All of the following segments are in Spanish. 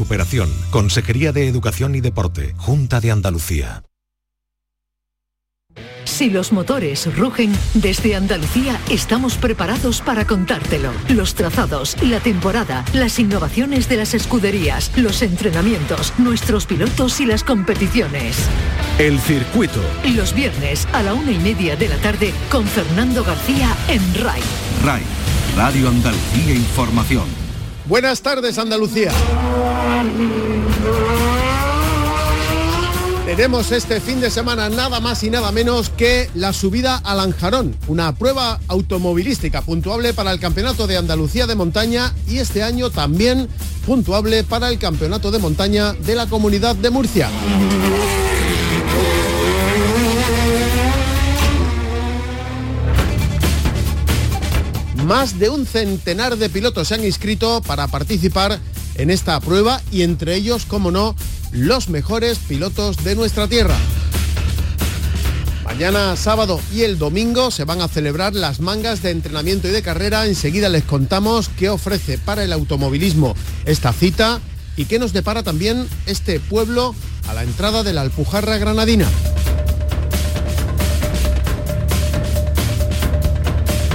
superación. Consejería de Educación y Deporte. Junta de Andalucía. Si los motores rugen, desde Andalucía estamos preparados para contártelo. Los trazados, la temporada, las innovaciones de las escuderías, los entrenamientos, nuestros pilotos y las competiciones. El circuito. Los viernes a la una y media de la tarde con Fernando García en RAI. RAI, Radio Andalucía Información. Buenas tardes Andalucía. Tenemos este fin de semana nada más y nada menos que la subida al Anjarón, una prueba automovilística puntuable para el Campeonato de Andalucía de Montaña y este año también puntuable para el Campeonato de Montaña de la Comunidad de Murcia. Más de un centenar de pilotos se han inscrito para participar en esta prueba y entre ellos, como no, los mejores pilotos de nuestra tierra. Mañana sábado y el domingo se van a celebrar las mangas de entrenamiento y de carrera. Enseguida les contamos qué ofrece para el automovilismo esta cita y qué nos depara también este pueblo a la entrada de la Alpujarra Granadina.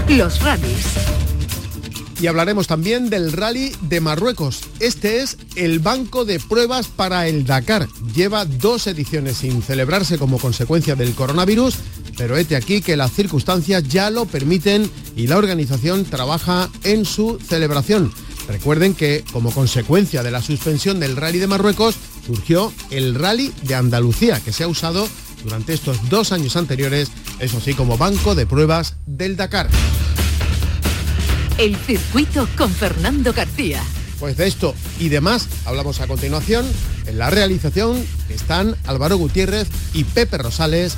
Los rallies y hablaremos también del rally de Marruecos. Este es el banco de pruebas para el Dakar. Lleva dos ediciones sin celebrarse como consecuencia del coronavirus, pero este aquí que las circunstancias ya lo permiten y la organización trabaja en su celebración. Recuerden que como consecuencia de la suspensión del rally de Marruecos surgió el rally de Andalucía, que se ha usado durante estos dos años anteriores, eso sí, como banco de pruebas del Dakar. El circuito con Fernando García. Pues de esto y demás hablamos a continuación. En la realización están Álvaro Gutiérrez y Pepe Rosales.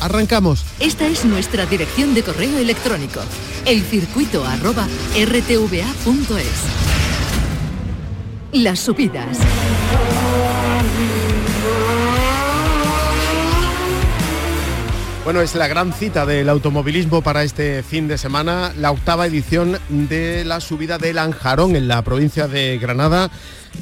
Arrancamos. Esta es nuestra dirección de correo electrónico. elcircuito@rtva.es. Las subidas. Bueno, es la gran cita del automovilismo para este fin de semana, la octava edición de la subida del Anjarón en la provincia de Granada,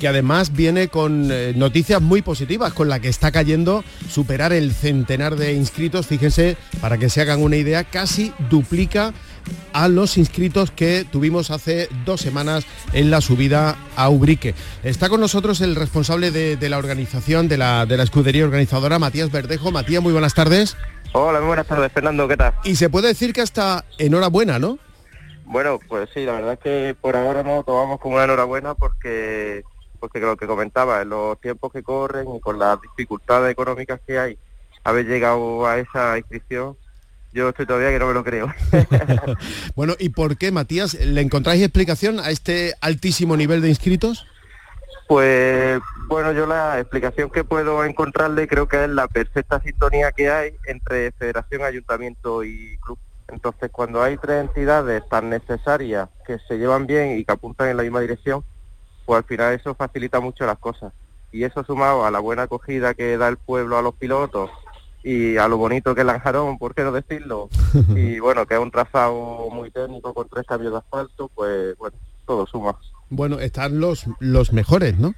que además viene con eh, noticias muy positivas, con la que está cayendo superar el centenar de inscritos. Fíjense, para que se hagan una idea, casi duplica a los inscritos que tuvimos hace dos semanas en la subida a Ubrique. Está con nosotros el responsable de, la organización, de la, de la escudería organizadora, Matías Verdejo. Matías, muy buenas tardes. Hola, muy buenas tardes, Fernando, ¿qué tal? Y se puede decir que hasta enhorabuena, ¿no? Bueno, pues sí, la verdad es que por ahora no tomamos como una enhorabuena porque, porque lo que comentaba, en los tiempos que corren y con las dificultades económicas que hay, haber llegado a esa inscripción, yo estoy todavía que no me lo creo. bueno, ¿y por qué, Matías? ¿Le encontráis explicación a este altísimo nivel de inscritos? Pues bueno, yo la explicación que puedo encontrarle creo que es la perfecta sintonía que hay entre federación, ayuntamiento y club. Entonces, cuando hay tres entidades tan necesarias que se llevan bien y que apuntan en la misma dirección, pues al final eso facilita mucho las cosas. Y eso sumado a la buena acogida que da el pueblo a los pilotos y a lo bonito que es Lanjarón, ¿por qué no decirlo? Y bueno, que es un trazado muy técnico con tres cambios de asfalto, pues bueno, todo suma. Bueno, están los, los mejores, ¿no?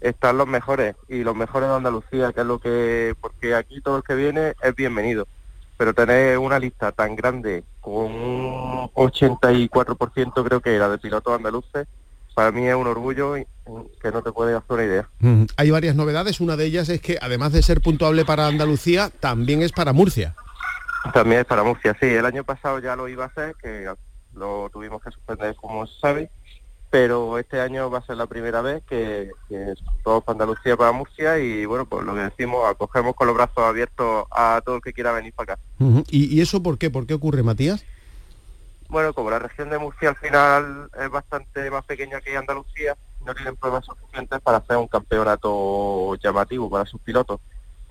Están los mejores y los mejores de Andalucía, que es lo que, porque aquí todo el que viene es bienvenido. Pero tener una lista tan grande, con un 84% creo que era de pilotos andaluces, para mí es un orgullo que no te puedes hacer una idea. Hay varias novedades, una de ellas es que además de ser puntuable para Andalucía, también es para Murcia. También es para Murcia, sí. El año pasado ya lo iba a hacer, que lo tuvimos que suspender como se sabe, pero este año va a ser la primera vez que, es todo para Andalucía, para Murcia y bueno, pues lo que decimos, acogemos con los brazos abiertos a todo el que quiera venir para acá. ¿Y, eso por qué? ¿Por qué ocurre, Matías? Bueno, como la región de Murcia al final es bastante más pequeña que Andalucía, no tienen pruebas suficientes para hacer un campeonato llamativo para sus pilotos.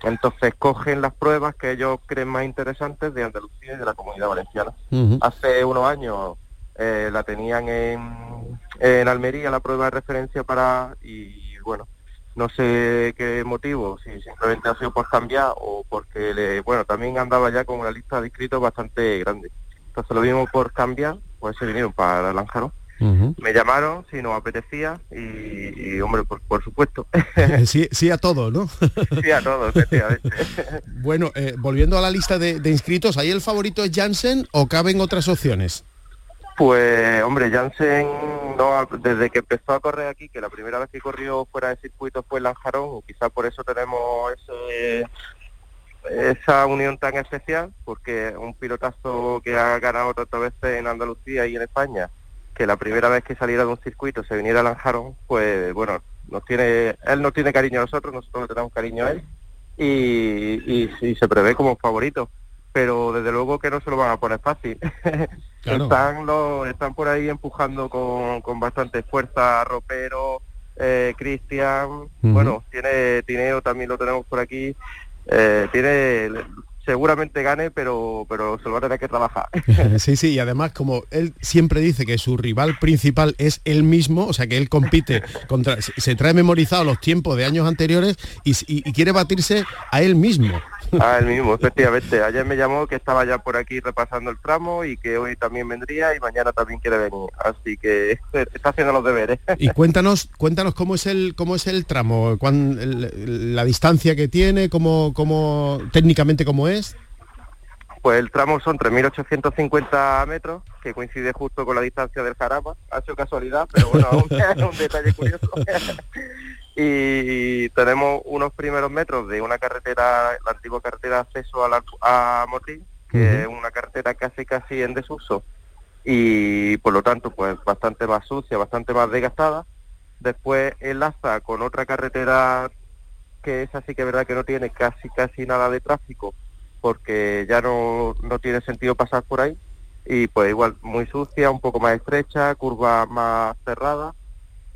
Entonces cogen las pruebas que ellos creen más interesantes de Andalucía y de la comunidad valenciana. Hace unos años eh, la tenían en, en Almería la prueba de referencia para y bueno no sé qué motivo si simplemente ha sido por cambiar o porque le, bueno también andaba ya con una lista de inscritos bastante grande entonces lo vimos por cambiar pues se vinieron para Lanjaro me llamaron si nos apetecía y, hombre, por, supuesto. sí, sí a todo, ¿no? sí a todo, efectivamente. bueno, eh, volviendo a la lista de, inscritos, ¿ahí el favorito es Jansen o caben otras opciones? Pues, hombre, Jansen, no, desde que empezó a correr aquí, que la primera vez que corrió fuera de circuito fue Lanjarón, quizá por eso tenemos ese, esa unión tan especial, porque un pilotazo que ha ganado tantas veces en Andalucía y en España, que la primera vez que saliera de un circuito se viniera a Lanjarón, pues bueno, nos tiene, él no tiene cariño a nosotros, nosotros le tenemos cariño a él y, y, se prevé como favorito. Pero desde luego que no se lo van a poner fácil. están, los, están por ahí empujando con, con bastante fuerza Ropero, eh, Cristian, bueno, tiene Tineo también lo tenemos por aquí, eh, tiene seguramente gane, pero, pero se lo va a tener que trabajar. sí, sí, y además como él siempre dice que su rival principal es él mismo, o sea que él compite contra, se trae memorizado los tiempos de años anteriores y, y quiere batirse a él mismo. Ah, el mismo, efectivamente. Ayer me llamó que estaba ya por aquí repasando el tramo y que hoy también vendría y mañana también quiere venir. Así que está haciendo los deberes. Y cuéntanos, cuéntanos cómo es el cómo es el tramo, cuán, la distancia que tiene, cómo, cómo técnicamente cómo es. Pues el tramo son 3.850 metros, que coincide justo con la distancia del Jarama. Ha sido casualidad, pero bueno, es un detalle curioso. Y tenemos unos primeros metros de una carretera, la antigua carretera de acceso a, la, a que es una carretera casi casi en desuso y por lo tanto pues bastante más sucia, bastante más desgastada. Después enlaza con otra carretera que es así que es verdad que no tiene casi casi nada de tráfico porque ya no, no tiene sentido pasar por ahí y pues igual muy sucia, un poco más estrecha, curva más cerrada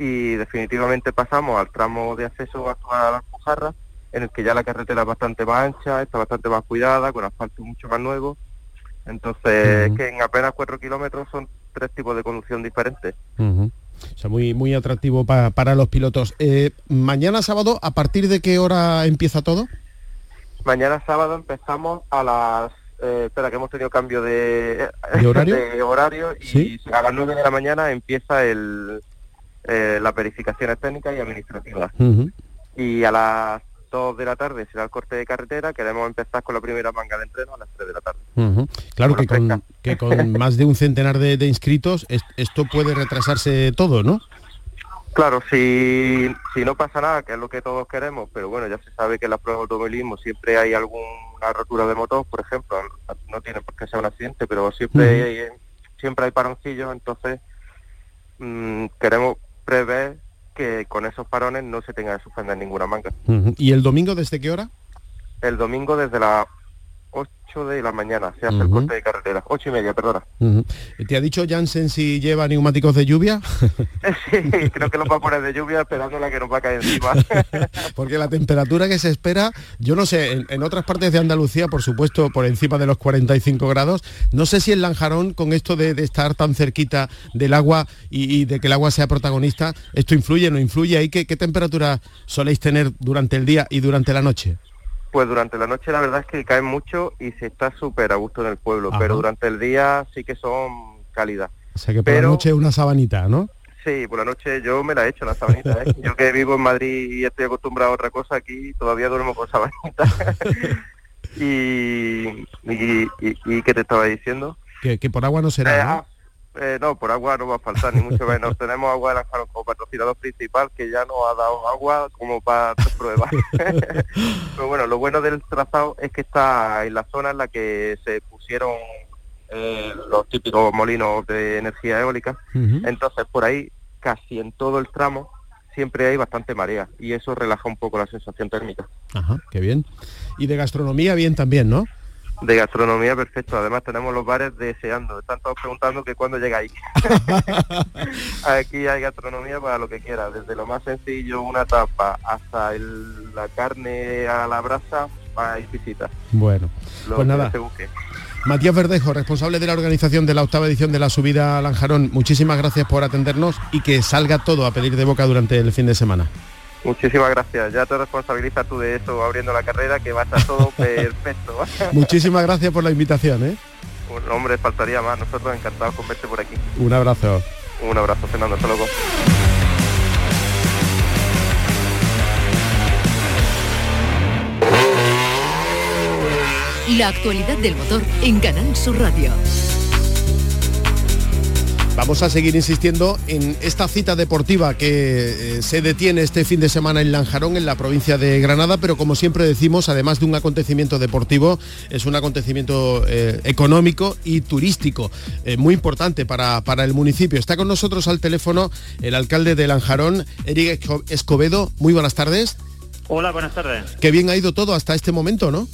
y definitivamente pasamos al tramo de acceso a las Pujarras, en el que ya la carretera es bastante más ancha, está bastante más cuidada, con asfalto mucho más nuevo. Entonces, que en apenas cuatro kilómetros son tres tipos de conducción diferentes. O sea, muy, muy atractivo para los pilotos. Eh, mañana sábado, ¿a partir de qué hora empieza todo? Mañana sábado empezamos a las... Eh, espera, que hemos tenido cambio de, horario? y a las 9 de la mañana empieza el, eh, las verificaciones técnicas y administrativas. Y a las 2 de la tarde será el corte de carretera, queremos empezar con la primera manga de entreno a las 3 de la tarde. Claro que con, que con, más de un centenar de, inscritos esto puede retrasarse todo, ¿no? Claro, si, si no pasa nada, que es lo que todos queremos, pero bueno, ya se sabe que en las pruebas de automovilismo siempre hay alguna rotura de motor, por ejemplo, no tiene por qué ser un accidente, pero siempre, hay, siempre hay paroncillos, entonces mm, queremos prevé que con esos parones no se tenga que suspender ninguna manga. ¿Y el domingo desde qué hora? El domingo desde la 8 de la mañana, se hace el corte de carretera, 8 y media, perdona. ¿Te ha dicho Jansen si lleva neumáticos de lluvia? sí, creo que los va a poner de lluvia esperándola que nos va a caer encima. Porque la temperatura que se espera, yo no sé, en, otras partes de Andalucía, por supuesto, por encima de los 45 grados, no sé si en Lanjarón, con esto de, estar tan cerquita del agua y, de que el agua sea protagonista, ¿esto influye no influye? ¿Y qué, qué temperatura soléis tener durante el día y durante la noche? Pues durante la noche la verdad es que cae mucho y se está súper a gusto en el pueblo, pero durante el día sí que son cálidas. O sea que por la noche una sabanita, ¿no? Sí, por la noche yo me la he hecho la sabanita. ¿eh? yo que vivo en Madrid y estoy acostumbrado a otra cosa aquí, todavía duermo con sabanita. y, y, ¿qué te estaba diciendo? Que, por agua no será, eh, ah, eh, no, por agua no va a faltar, ni mucho menos. Tenemos agua de Lanjarón como patrocinador principal que ya nos ha dado agua como para pruebas. Pero bueno, lo bueno del trazado es que está en la zona en la que se pusieron eh, los típicos molinos de energía eólica. Entonces, por ahí, casi en todo el tramo, siempre hay bastante marea y eso relaja un poco la sensación térmica. Ajá, qué bien. Y de gastronomía bien también, ¿no? De gastronomía, perfecto. Además tenemos los bares deseando. Están todos preguntando que cuándo llegáis. Aquí hay gastronomía para lo que quiera. Desde lo más sencillo, una tapa, hasta la carne a la brasa, hay visitas. Bueno, pues nada. Matías Verdejo, responsable de la organización de la octava edición de la subida a Lanjarón, muchísimas gracias por atendernos y que salga todo a pedir de boca durante el fin de semana. Muchísimas gracias. Ya te responsabilizas tú de eso abriendo la carrera, que va a estar todo perfecto. Muchísimas gracias por la invitación. ¿eh? Un hombre, faltaría más. Nosotros encantados con verte por aquí. Un abrazo. Un abrazo, Fernando, hasta luego. La actualidad del motor en Canal Sur Radio. Vamos a seguir insistiendo en esta cita deportiva que eh, se detiene este fin de semana en Lanjarón, en la provincia de Granada, pero como siempre decimos, además de un acontecimiento deportivo, es un acontecimiento eh, económico y turístico eh, muy importante para, para el municipio. Está con nosotros al teléfono el alcalde de Lanjarón, Eric Escobedo. Muy buenas tardes. Hola, buenas tardes. Qué bien ha ido todo hasta este momento, ¿no?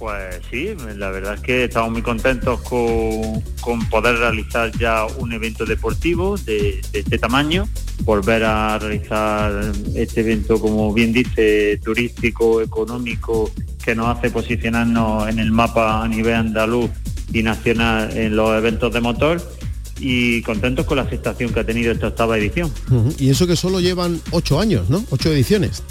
Pues sí, la verdad es que estamos muy contentos con, poder realizar ya un evento deportivo de, este tamaño, volver a realizar este evento, como bien dice, turístico, económico, que nos hace posicionarnos en el mapa a nivel andaluz y nacional en los eventos de motor y contentos con la aceptación que ha tenido esta octava edición. Y eso que solo llevan ocho años, ¿no? Ocho ediciones.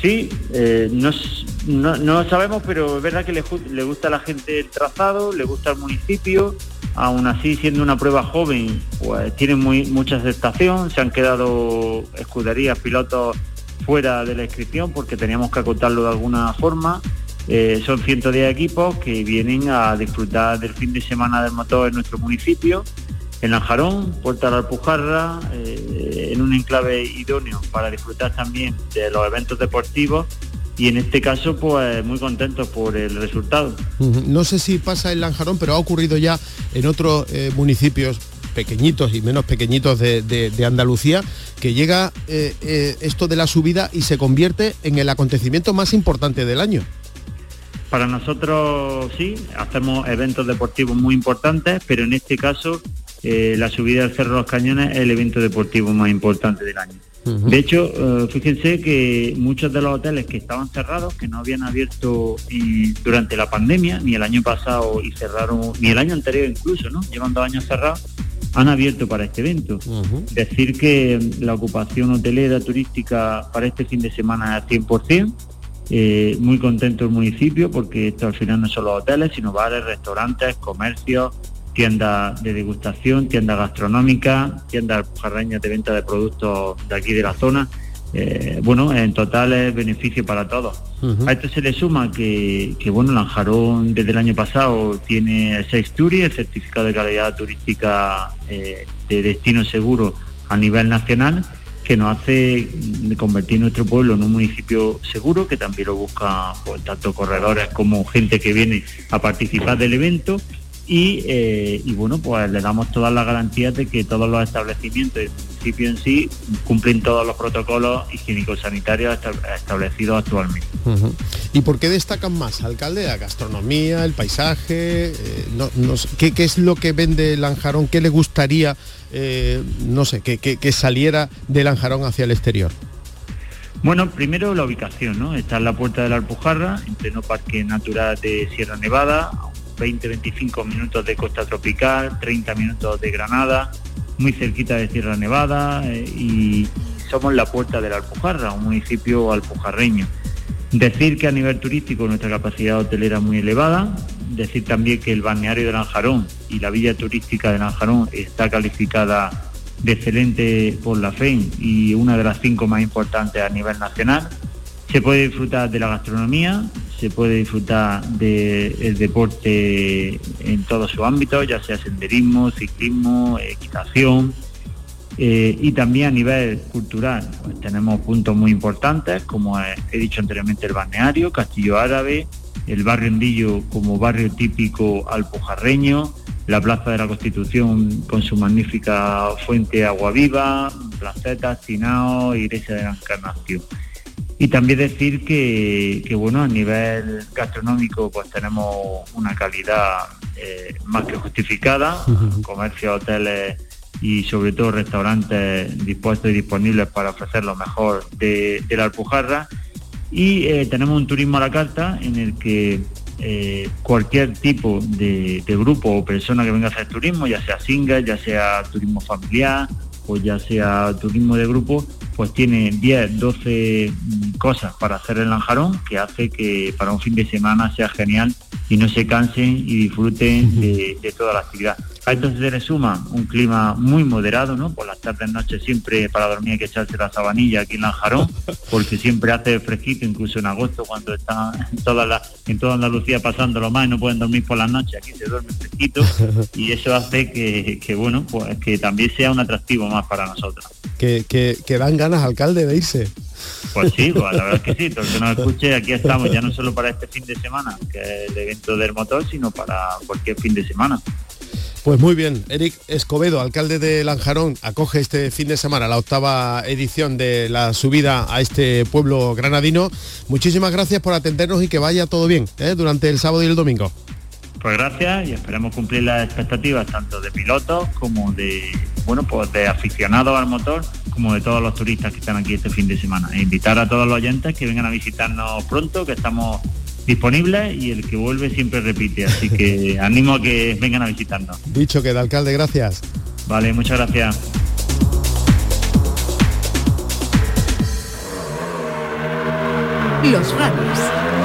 Sí, eh, no, no, sabemos, pero es verdad que le, gusta a la gente el trazado, le gusta el municipio, aún así siendo una prueba joven, pues tiene muy, mucha aceptación, se han quedado escuderías, pilotos fuera de la inscripción porque teníamos que acotarlo de alguna forma. Eh, son 110 equipos que vienen a disfrutar del fin de semana del motor en nuestro municipio en Lanjarón, Puerta de la Alpujarra, eh, en un enclave idóneo para disfrutar también de los eventos deportivos y en este caso pues muy contentos por el resultado. No sé si pasa en Lanjarón, pero ha ocurrido ya en otros eh, municipios pequeñitos y menos pequeñitos de, Andalucía, que llega eh, esto de la subida y se convierte en el acontecimiento más importante del año. Para nosotros sí, hacemos eventos deportivos muy importantes, pero en este caso eh, la subida del Cerro los Cañones es el evento deportivo más importante del año. De hecho, eh, fíjense que muchos de los hoteles que estaban cerrados, que no habían abierto durante la pandemia, ni el año pasado y cerraron, ni el año anterior incluso, ¿no? Llevan dos años cerrados, han abierto para este evento. Decir que la ocupación hotelera turística para este fin de semana es 100%. Eh, muy contento el municipio porque esto al final no son los hoteles, sino bares, restaurantes, comercios, tienda de degustación, tienda gastronómica, tienda jarrañas de venta de productos de aquí de la zona. Eh, bueno, en total es beneficio para todos. A esto se le suma que, que, bueno, Lanjarón desde el año pasado tiene seis TURI, el certificado de calidad turística eh, de destino seguro a nivel nacional, que nos hace convertir nuestro pueblo en un municipio seguro, que también lo busca pues, tanto corredores como gente que viene a participar del evento eh, y, bueno, pues le damos todas las garantías de que todos los establecimientos del municipio en sí cumplen todos los protocolos higiénicos sanitarios establecidos actualmente. ¿Y por qué destacan más, alcalde? La gastronomía, el paisaje, eh, no, ¿qué, es lo que vende Lanjarón? ¿Qué le gustaría, eh, no sé, que, que, saliera de Lanjarón hacia el exterior? Bueno, primero la ubicación, ¿no? Está en la puerta de la Alpujarra, en pleno Parque Natural de Sierra Nevada, 20-25 minutos de costa tropical, 30 minutos de Granada, muy cerquita de Sierra Nevada eh, y somos la puerta de la Alpujarra, un municipio alpujarreño. Decir que a nivel turístico nuestra capacidad hotelera es muy elevada, decir también que el balneario de Lanjarón y la villa turística de Lanjarón está calificada de excelente por la FEN y una de las cinco más importantes a nivel nacional. Se puede disfrutar de la gastronomía, se puede disfrutar del deporte en todos sus ámbitos, ya sea senderismo, ciclismo, equitación. Eh, y también a nivel cultural, pues tenemos puntos muy importantes, como he dicho anteriormente, el balneario, Castillo Árabe, el barrio Endillo como barrio típico alpujarreño, la Plaza de la Constitución con su magnífica fuente agua viva, placetas, Tinao, Iglesia de la Encarnación. Y también decir que, bueno, a nivel gastronómico pues tenemos una calidad eh, más que justificada, comercios, hoteles y sobre todo restaurantes dispuestos y disponibles para ofrecer lo mejor de, la Alpujarra. Y eh, tenemos un turismo a la carta en el que eh, cualquier tipo de, grupo o persona que venga a hacer turismo, ya sea single, ya sea turismo familiar o ya sea turismo de grupo, pues tiene 10, 12 mm, cosas para hacer el Lanjarón que hace que para un fin de semana sea genial y no se cansen y disfruten de, toda la actividad. A esto se le suma un clima muy moderado, ¿no? Por las tardes, noches siempre para dormir hay que echarse la sabanilla aquí en Lanjarón, porque siempre hace fresquito, incluso en agosto cuando está en toda, la, en toda Andalucía pasando lo más y no pueden dormir por las noches, aquí se duerme fresquito y eso hace que, bueno, pues que también sea un atractivo más para nosotros. Que, que, que dan ganas, alcalde, de irse. Pues sí, pues la verdad es que sí, todo el que nos escuche, aquí estamos ya no solo para este fin de semana, que es el evento del motor, sino para cualquier fin de semana. Pues muy bien, Eric Escobedo, alcalde de Lanjarón, acoge este fin de semana la octava edición de la subida a este pueblo granadino. Muchísimas gracias por atendernos y que vaya todo bien ¿eh? durante el sábado y el domingo. Pues gracias y esperemos cumplir las expectativas tanto de pilotos como de bueno pues de aficionados al motor como de todos los turistas que están aquí este fin de semana. E invitar a todos los oyentes que vengan a visitarnos pronto, que estamos disponible y el que vuelve siempre repite. Así que animo a que vengan a visitarnos. Dicho que el alcalde, gracias. Vale, muchas gracias. Los rallies.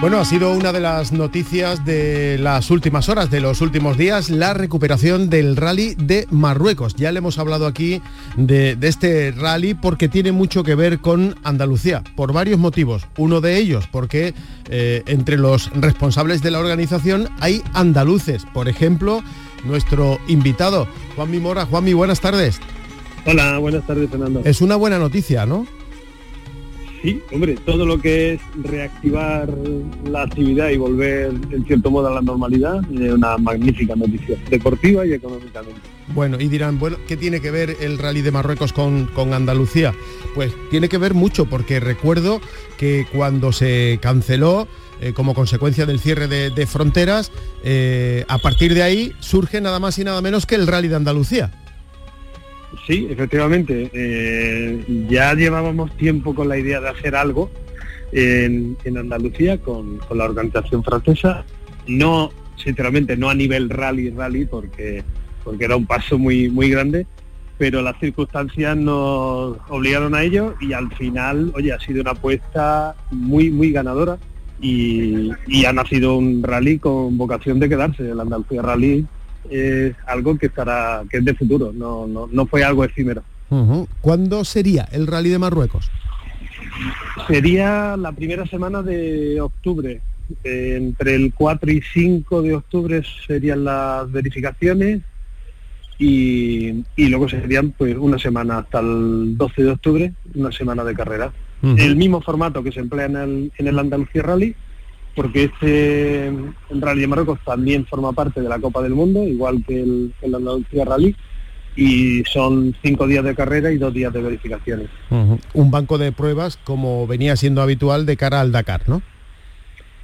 Bueno, ha sido una de las noticias de las últimas horas, de los últimos días, la recuperación del rally de Marruecos. Ya le hemos hablado aquí de, este rally porque tiene mucho que ver con Andalucía, por varios motivos. Uno de ellos porque eh, entre los responsables de la organización hay andaluces. Por ejemplo, nuestro invitado, Juanmi Mora. Juanmi, buenas tardes. Hola, buenas tardes, Fernando. Es una buena noticia, ¿no? Sí, hombre, todo lo que es reactivar la actividad y volver en cierto modo a la normalidad es una magnífica noticia, deportiva y económicamente. Bueno, y dirán, bueno, ¿qué tiene que ver el rally de Marruecos con, con Andalucía? Pues tiene que ver mucho, porque recuerdo que cuando se canceló, eh, como consecuencia del cierre de, fronteras, eh, a partir de ahí surge nada más y nada menos que el rally de Andalucía. Sí, efectivamente. Eh, ya llevábamos tiempo con la idea de hacer algo en, Andalucía con, la organización francesa. No, sinceramente, no a nivel rally, rally, porque, porque era un paso muy, muy grande, pero las circunstancias nos obligaron a ello y al final, oye, ha sido una apuesta muy, muy ganadora y, y ha nacido un rally con vocación de quedarse. El Andalucía Rally es algo que estará, que es de futuro, no, no, fue algo efímero. ¿Cuándo sería el rally de Marruecos? Sería la primera semana de octubre. entre el 4 y 5 de octubre serían las verificaciones y, luego serían pues una semana hasta el 12 de octubre, una semana de carrera. El mismo formato que se emplea en el, en el Andalucía Rally, porque este Rally de Marruecos también forma parte de la Copa del Mundo, igual que el, el Andalucía Rally, y son cinco días de carrera y dos días de verificaciones. Un banco de pruebas como venía siendo habitual de cara al Dakar, ¿no?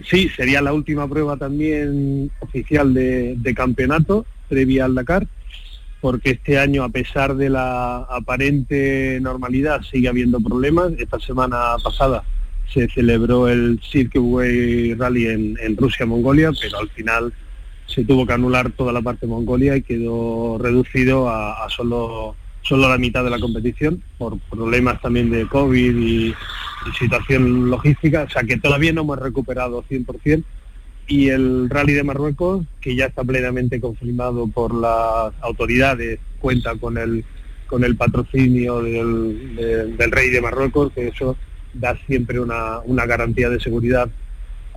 Sí, sería la última prueba también oficial de, de campeonato previa al Dakar, porque este año, a pesar de la aparente normalidad, sigue habiendo problemas. Esta semana pasada se celebró el Way Rally en, Rusia-Mongolia, pero al final se tuvo que anular toda la parte de Mongolia y quedó reducido a, solo, solo la mitad de la competición por problemas también de COVID y, situación logística, o sea que todavía no hemos recuperado 100% y el rally de Marruecos, que ya está plenamente confirmado por las autoridades, cuenta con el con el patrocinio del, del rey de Marruecos, que eso da siempre una, garantía de seguridad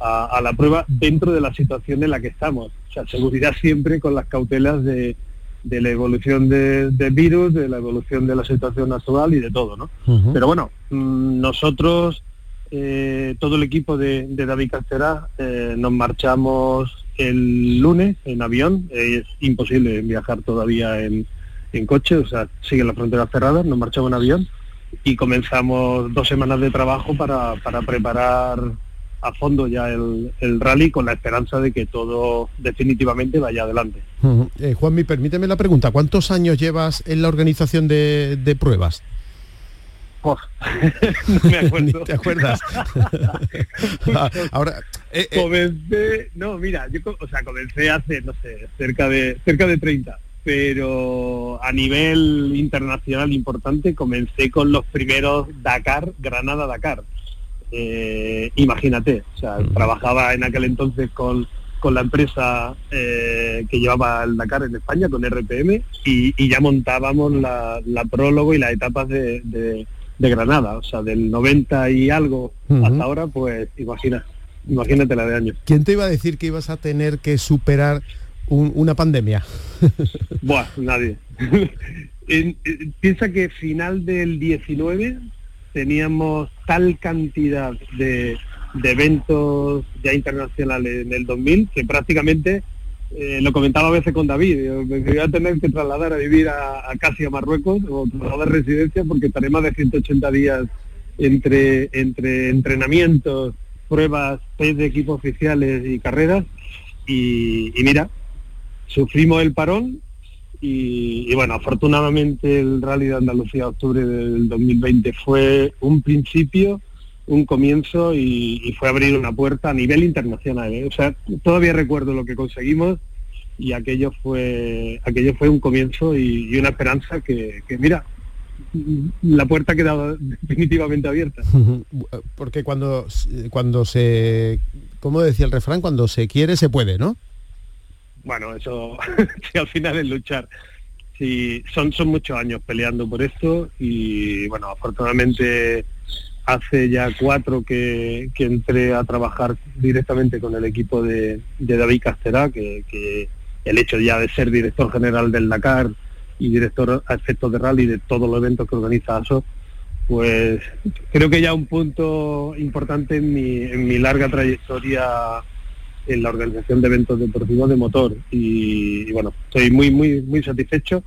a, la prueba dentro de la situación en la que estamos. O sea, seguridad siempre con las cautelas de, la evolución del virus, de la evolución de la situación actual y de todo, ¿no? Pero bueno, mm, nosotros, eh, todo el equipo de, David Castera, eh, nos marchamos el lunes en avión. es imposible viajar todavía en, en coche, o sea, siguen las fronteras cerradas, nos marchamos en avión y comenzamos dos semanas de trabajo para, preparar a fondo ya el, rally con la esperanza de que todo definitivamente vaya adelante. Eh, Juanmi, permíteme la pregunta, ¿cuántos años llevas en la organización de, pruebas? no me acuerdo. ¿Te acuerdas? Ah, ahora eh, eh, comencé, no, mira, yo o sea, comencé hace, no sé, cerca de cerca de 30 pero a nivel internacional importante comencé con los primeros Dakar, Granada-Dakar. eh, imagínate, o sea, trabajaba en aquel entonces con, con la empresa eh, que llevaba el Dakar en España, con RPM, y, ya montábamos la, prólogo y las etapas de, Granada, o sea, del 90 y algo hasta ahora, pues imagina, imagínate la de años. ¿Quién te iba a decir que ibas a tener que superar una pandemia? Buah, nadie. piensa que final del 19 teníamos tal cantidad de, eventos ya internacionales en el 2000 que prácticamente, eh, lo comentaba a veces con David, me voy a tener que trasladar a vivir a, casi a Marruecos o trasladar residencia porque estaré más de 180 días entre, entre entrenamientos, pruebas, test de equipos oficiales y carreras. y mira, sufrimos el parón y, bueno, afortunadamente el Rally de Andalucía octubre del 2020 fue un principio, un comienzo y, fue abrir una puerta a nivel internacional. ¿eh? O sea, todavía recuerdo lo que conseguimos y aquello fue aquello fue un comienzo y, una esperanza que, mira, la puerta ha quedado definitivamente abierta. Porque cuando, cuando se, como decía el refrán, cuando se quiere se puede, ¿no? Bueno, eso al final es luchar. Sí, son, son muchos años peleando por esto y bueno, afortunadamente hace ya cuatro que, entré a trabajar directamente con el equipo de, David Castera, que, el hecho ya de ser director general del Dakar y director a efectos de rally de todos los eventos que organiza ASO, pues creo que ya un punto importante en mi, en mi larga trayectoria en la organización de eventos deportivos de motor y, bueno, estoy muy, muy, muy satisfecho.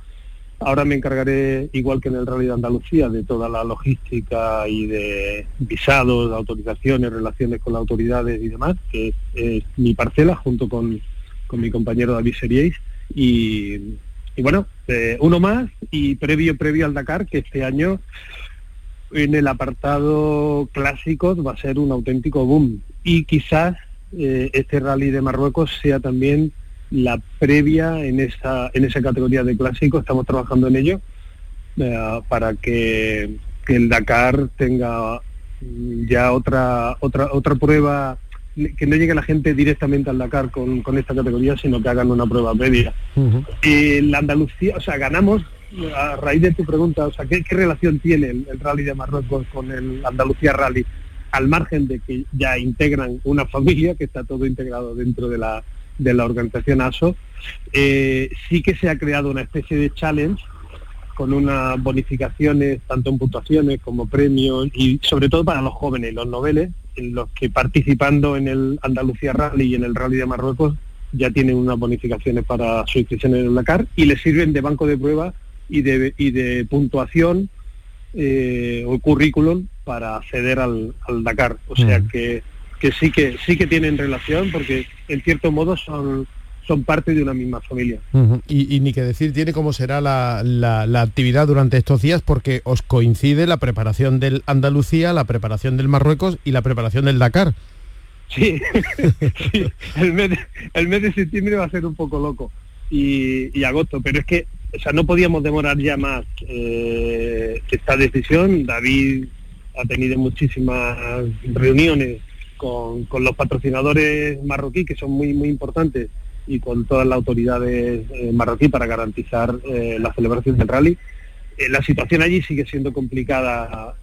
Ahora me encargaré, igual que en el Rally de Andalucía, de toda la logística y de visados, autorizaciones, relaciones con las autoridades y demás, que es, mi parcela junto con, mi compañero David Series. Y, bueno, eh, uno más y previo, previo al Dakar, que este año en el apartado clásicos va a ser un auténtico boom. Y quizás eh, este rally de Marruecos sea también la previa en esa, en esa categoría de clásico. Estamos trabajando en ello eh, para que, el Dakar tenga ya otra, otra, otra prueba que no llegue la gente directamente al Dakar con, esta categoría, sino que hagan una prueba previa. la Andalucía, o sea, ganamos, a raíz de tu pregunta, o sea, ¿qué, relación tiene el, el, Rally de Marruecos con el Andalucía Rally? Al margen de que ya integran una familia, que está todo integrado dentro de la, de la organización ASO, eh, sí que se ha creado una especie de challenge con unas bonificaciones, tanto en puntuaciones como premios, y sobre todo para los jóvenes, los noveles, los que participando en el Andalucía Rally y en el Rally de Marruecos ya tienen unas bonificaciones para su inscripción en el Dakar y les sirven de banco de prueba y de, y de puntuación eh, o currículum para acceder al, Dakar. O sea que, que, sí que sí que tienen relación porque en cierto modo son son parte de una misma familia. y, ni que decir tiene cómo será la, la, actividad durante estos días porque os coincide la preparación del Andalucía, la preparación del Marruecos y la preparación del Dakar. Sí, El, mes de, el mes de septiembre va a ser un poco loco y, y agosto, pero es que o sea, no podíamos demorar ya más eh, esta decisión. David ha tenido muchísimas reuniones con, los patrocinadores marroquíes, que son muy, muy importantes, y con todas las autoridades eh, marroquíes para garantizar eh, la celebración del rally. la situación allí sigue siendo complicada,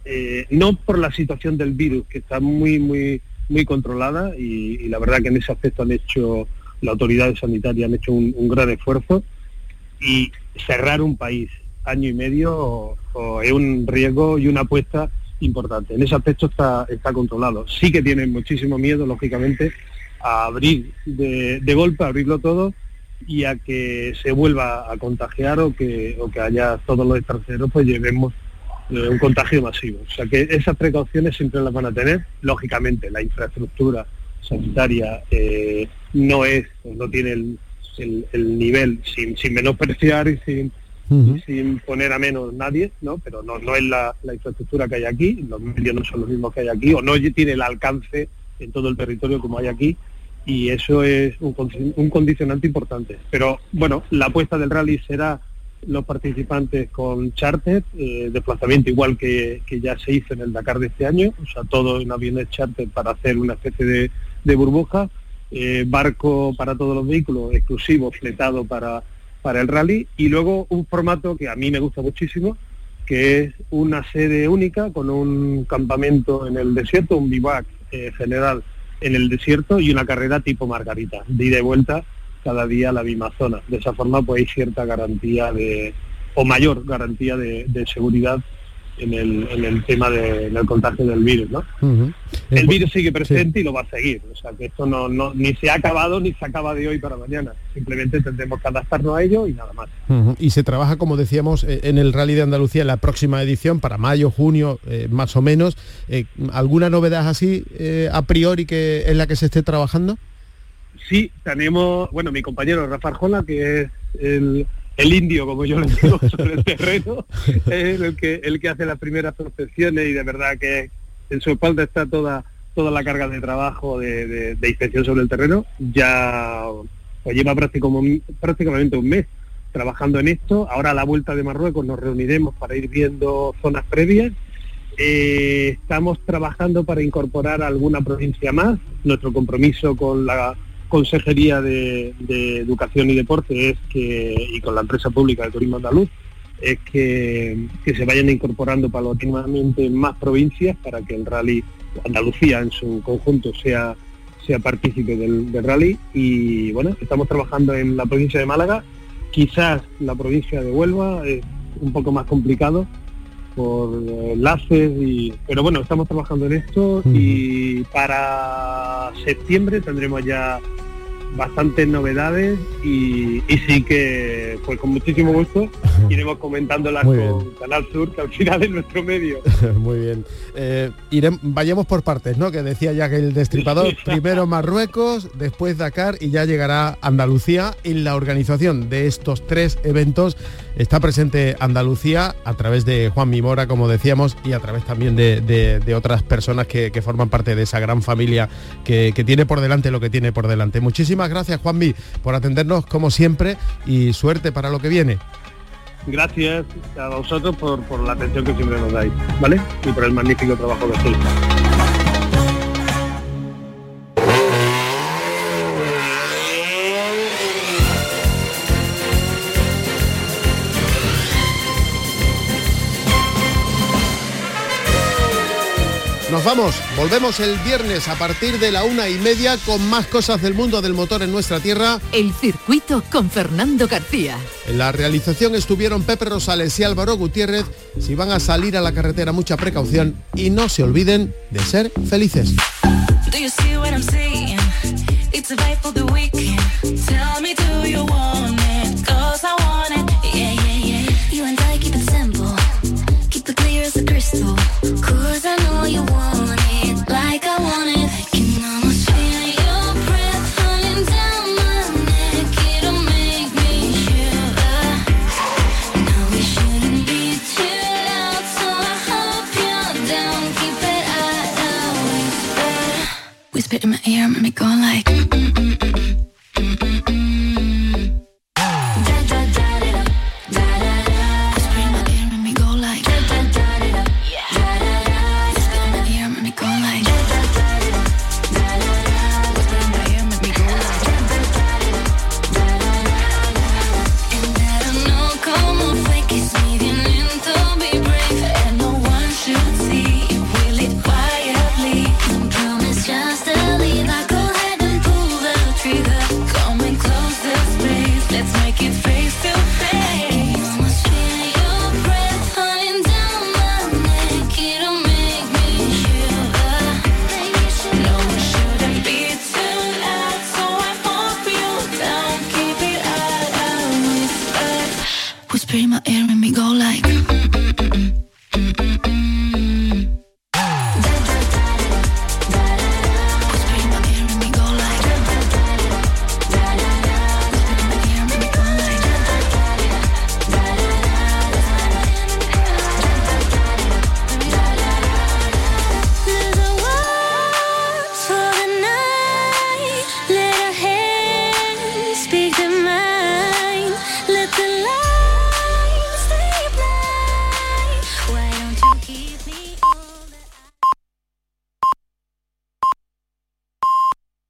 no por la situación del virus, que está muy, muy, muy controlada, y, la verdad que en ese aspecto han hecho, las autoridades sanitarias han hecho un gran esfuerzo, y cerrar un país año y medio es un riesgo y una apuesta importante. En ese aspecto está, está controlado. Sí que tienen muchísimo miedo, lógicamente, a abrir de, golpe, a abrirlo todo y a que se vuelva a contagiar o que, o que haya todos los extranjeros, pues llevemos eh, un contagio masivo. O sea que esas precauciones siempre las van a tener. Lógicamente, la infraestructura sanitaria eh, no es, no tiene el, el, nivel sin, sin menospreciar y sin, sin poner a menos nadie, ¿no? Pero no, no es la, infraestructura que hay aquí, los medios no son los mismos que hay aquí, o no tiene el alcance en todo el territorio como hay aquí, y eso es un, un condicionante importante. Pero bueno, la apuesta del rally será los participantes con charter, eh, desplazamiento igual que, ya se hizo en el Dakar de este año, o sea, todo en aviones charter para hacer una especie de, burbuja, eh, barco para todos los vehículos, exclusivo, fletado para, para el rally, y luego un formato que a mí me gusta muchísimo, que es una sede única con un campamento en el desierto, un bivac eh, general en el desierto y una carrera tipo Margarita, de ida y vuelta cada día a la misma zona. De esa forma pues hay cierta garantía de, o mayor garantía de, seguridad en el, en el tema del contagio del virus, ¿no? El virus sigue presente y lo va a seguir, o sea que esto no, no, ni se ha acabado ni se acaba de hoy para mañana, simplemente tendremos que adaptarnos a ello y nada más. Y se trabaja, como decíamos, eh, en el Rally de Andalucía en la próxima edición, para mayo, junio, eh, más o menos. Eh, ¿Alguna novedad así a priori que en la que se esté trabajando? Sí, tenemos, bueno, mi compañero Rafa Arjona, que es el, indio, como yo le digo, sobre el terreno, es el que, el hace las primeras prospecciones y de verdad que en su espalda está toda toda la carga de trabajo de, inspección sobre el terreno. Ya pues lleva prácticamente un mes trabajando en esto. Ahora a la vuelta de Marruecos nos reuniremos para ir viendo zonas previas. Eh, estamos trabajando para incorporar alguna provincia más. Nuestro compromiso con la Consejería de, Educación y Deporte es que, y con la empresa pública de Turismo Andaluz, es que, se vayan incorporando paulatinamente más provincias para que el rally Andalucía en su conjunto sea, sea partícipe del rally. Y bueno, estamos trabajando en la provincia de Málaga, quizás la provincia de Huelva es un poco más complicado por enlaces y pero bueno estamos trabajando en esto y para septiembre tendremos ya bastantes novedades y, sí que pues con muchísimo gusto iremos comentándolas con Canal Sur, que al final es nuestro medio. Muy bien. Eh, vayamos por partes, ¿no? Que decía ya que el destripador, primero Marruecos, después Dakar y ya llegará Andalucía. En la organización de estos tres eventos está presente Andalucía a través de Juan Mimora, como decíamos, y a través también de, otras personas que, forman parte de esa gran familia que, que tiene por delante lo que tiene por delante. Muchísimas gracias, Juanmi, por atendernos como siempre y suerte para lo que viene. Gracias a vosotros por, por la atención que siempre nos dais, ¿vale? Y por el magnífico trabajo que hacéis. Nos vamos, volvemos el viernes a partir de la una y media con más cosas del mundo del motor en nuestra tierra. El circuito con Fernando García. En la realización estuvieron Pepe Rosales y Álvaro Gutiérrez. Si van a salir a la carretera, mucha precaución y no se olviden de ser felices.